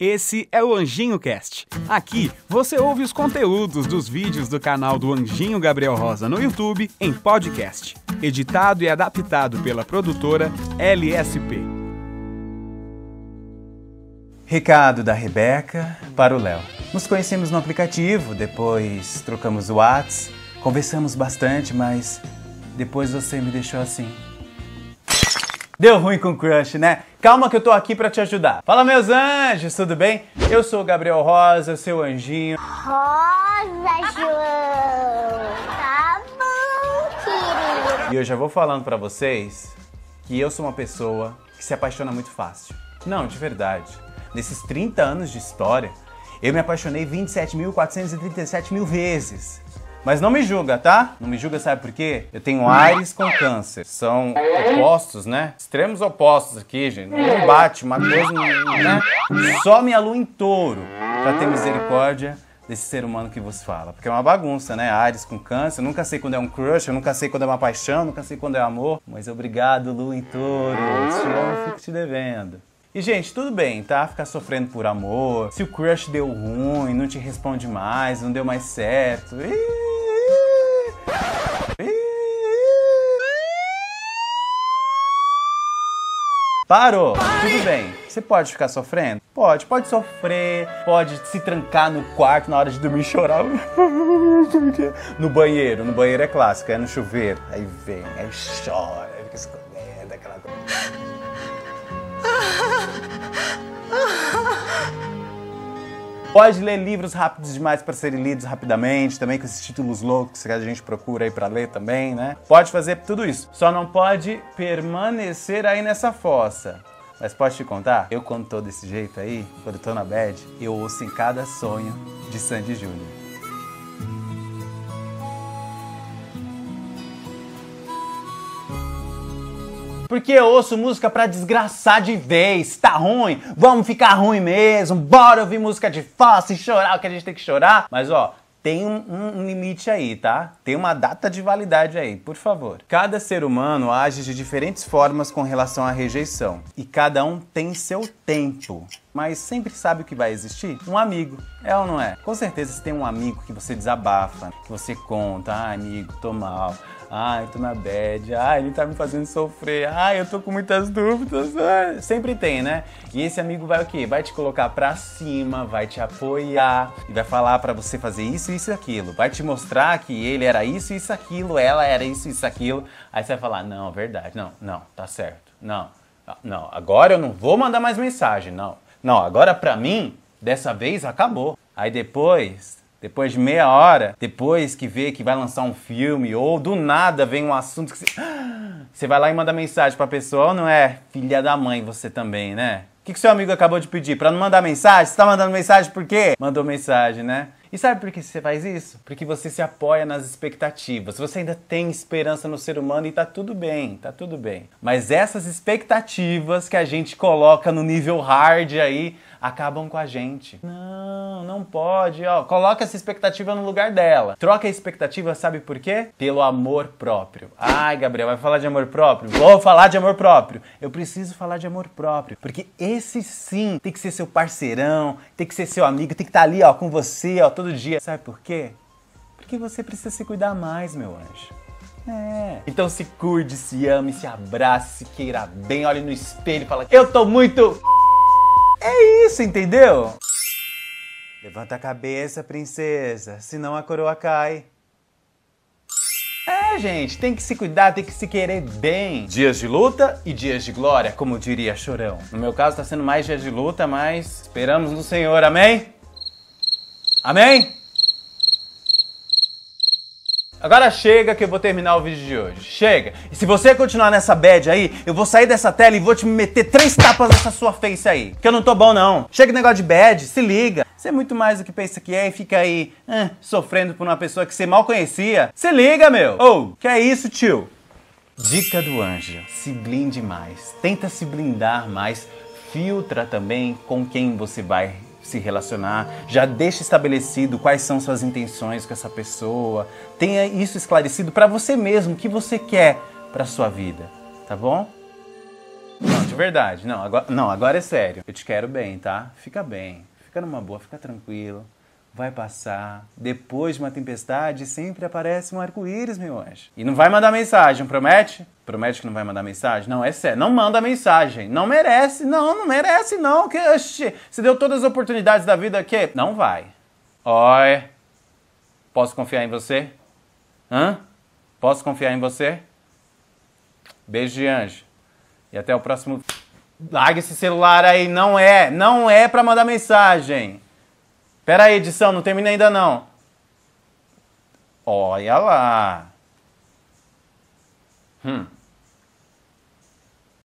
Esse é o Anjinho Cast. Aqui você ouve os conteúdos dos vídeos do canal do Anjinho Gabriel Rosa no YouTube em podcast, editado e adaptado pela produtora LSP. Recado da Rebeca para o Léo. Nos conhecemos no aplicativo, depois trocamos o Whats, conversamos bastante, mas depois você me deixou assim. Deu ruim com o crush, né? Calma que eu tô aqui pra te ajudar. Fala, meus anjos, tudo bem? Eu sou o Gabriel Rosa, seu anjinho. Rosa, João. Tá bom, querido. E eu já vou falando pra vocês que eu sou uma pessoa que se apaixona muito fácil. Não, de verdade. Nesses 30 anos de história, eu me apaixonei 27.437 mil vezes. Mas não me julga, tá? Não me julga, sabe por quê? Eu tenho Ares com câncer. São opostos, né? Extremos opostos aqui, gente. Não bate, uma coisa, né? Só minha lua em touro pra ter misericórdia desse ser humano que vos fala. Porque é uma bagunça, né? Ares com câncer. Eu nunca sei quando é um crush, eu nunca sei quando é uma paixão, nunca sei quando é amor. Mas obrigado, lua em touro. Te amo, fico te devendo. E, gente, tudo bem, tá? Ficar sofrendo por amor. Se o crush deu ruim, não te responde mais, não deu mais certo. Ih! Parou! Tudo bem. Você pode ficar sofrendo? Pode. Pode sofrer, pode se trancar no quarto na hora de dormir e chorar. no banheiro. No banheiro é clássico, é no chuveiro. Aí vem, aí chora, aí fica escorrendo, Pode ler livros rápidos demais para serem lidos rapidamente, também com esses títulos loucos que a gente procura aí para ler também, né? Pode fazer tudo isso. Só não pode permanecer aí nessa fossa. Mas pode te contar? Eu quando tô desse jeito aí, quando tô na bad, eu ouço em cada sonho de Sandy Júnior. Porque eu ouço música pra desgraçar de vez. Tá ruim? Vamos ficar ruim mesmo. Bora ouvir música de fossa e chorar o que a gente tem que chorar. Mas ó, tem um, um, limite aí, tá? Tem uma data de validade aí, por favor. Cada ser humano age de diferentes formas com relação à rejeição. E cada um tem seu tempo. Mas sempre sabe o que vai existir? Um amigo. É ou não é? Com certeza você tem um amigo que você desabafa, que você conta, ah, amigo, tô mal Ai, tô na bad. Ai, ele tá me fazendo sofrer. Ai, eu tô com muitas dúvidas. Ai. Sempre tem, né? E esse amigo vai o quê? Vai te colocar pra cima, vai te apoiar e vai falar para você fazer isso, isso e aquilo. Vai te mostrar que ele era isso, isso, aquilo, ela era isso, isso, aquilo. Aí você vai falar: não, verdade, não, não, tá certo. Não, não, agora eu não vou mandar mais mensagem, não. Não, agora pra mim, dessa vez acabou. Aí depois depois de meia hora, depois que vê que vai lançar um filme, ou do nada vem um assunto que você, você vai lá e manda mensagem pra pessoa, ou não é filha da mãe você também, né? O que, que seu amigo acabou de pedir? Pra não mandar mensagem? Você tá mandando mensagem por quê? Mandou mensagem, né? E sabe por que você faz isso? Porque você se apoia nas expectativas. Você ainda tem esperança no ser humano e tá tudo bem, tá tudo bem. Mas essas expectativas que a gente coloca no nível hard aí, acabam com a gente. Não, não pode, ó. Coloca essa expectativa no lugar dela. Troca a expectativa, sabe por quê? Pelo amor próprio. Ai, Gabriel, vai falar de amor próprio? Vou falar de amor próprio. Eu preciso falar de amor próprio, porque esse sim tem que ser seu parceirão, tem que ser seu amigo, tem que estar tá ali, ó, com você, ó, todo dia. Sabe por quê? Porque você precisa se cuidar mais, meu anjo. É. Então se cuide, se ame, se abrace, se queira bem, olhe no espelho e fala: Eu tô muito é isso, entendeu? Levanta a cabeça, princesa, senão a coroa cai. É, gente, tem que se cuidar, tem que se querer bem. Dias de luta e dias de glória, como diria Chorão. No meu caso, tá sendo mais dias de luta, mas esperamos no Senhor, amém? Amém? Agora chega que eu vou terminar o vídeo de hoje. Chega. E se você continuar nessa bad aí, eu vou sair dessa tela e vou te meter três tapas nessa sua face aí. Que eu não tô bom não. Chega negócio de bad, se liga. Você é muito mais do que pensa que é e fica aí sofrendo por uma pessoa que você mal conhecia. Se liga, meu. Ou, oh, que é isso, tio? Dica do anjo. Se blinde mais. Tenta se blindar mais. Filtra também com quem você vai se relacionar, já deixe estabelecido quais são suas intenções com essa pessoa, tenha isso esclarecido para você mesmo, o que você quer para sua vida, tá bom? Pronto, de verdade. Não agora, não, agora é sério. Eu te quero bem, tá? Fica bem. Fica numa boa, fica tranquilo. Vai passar. Depois de uma tempestade, sempre aparece um arco-íris, meu anjo. E não vai mandar mensagem, promete? Promete que não vai mandar mensagem? Não, é sério. Não manda mensagem. Não merece. Não, não merece, não. Que, oxi, você deu todas as oportunidades da vida aqui. Não vai. Oi. Posso confiar em você? Hã? Posso confiar em você? Beijo de anjo. E até o próximo. Larga esse celular aí. Não é. Não é pra mandar mensagem. Pera aí, edição. Não termina ainda não. Olha lá. Hum.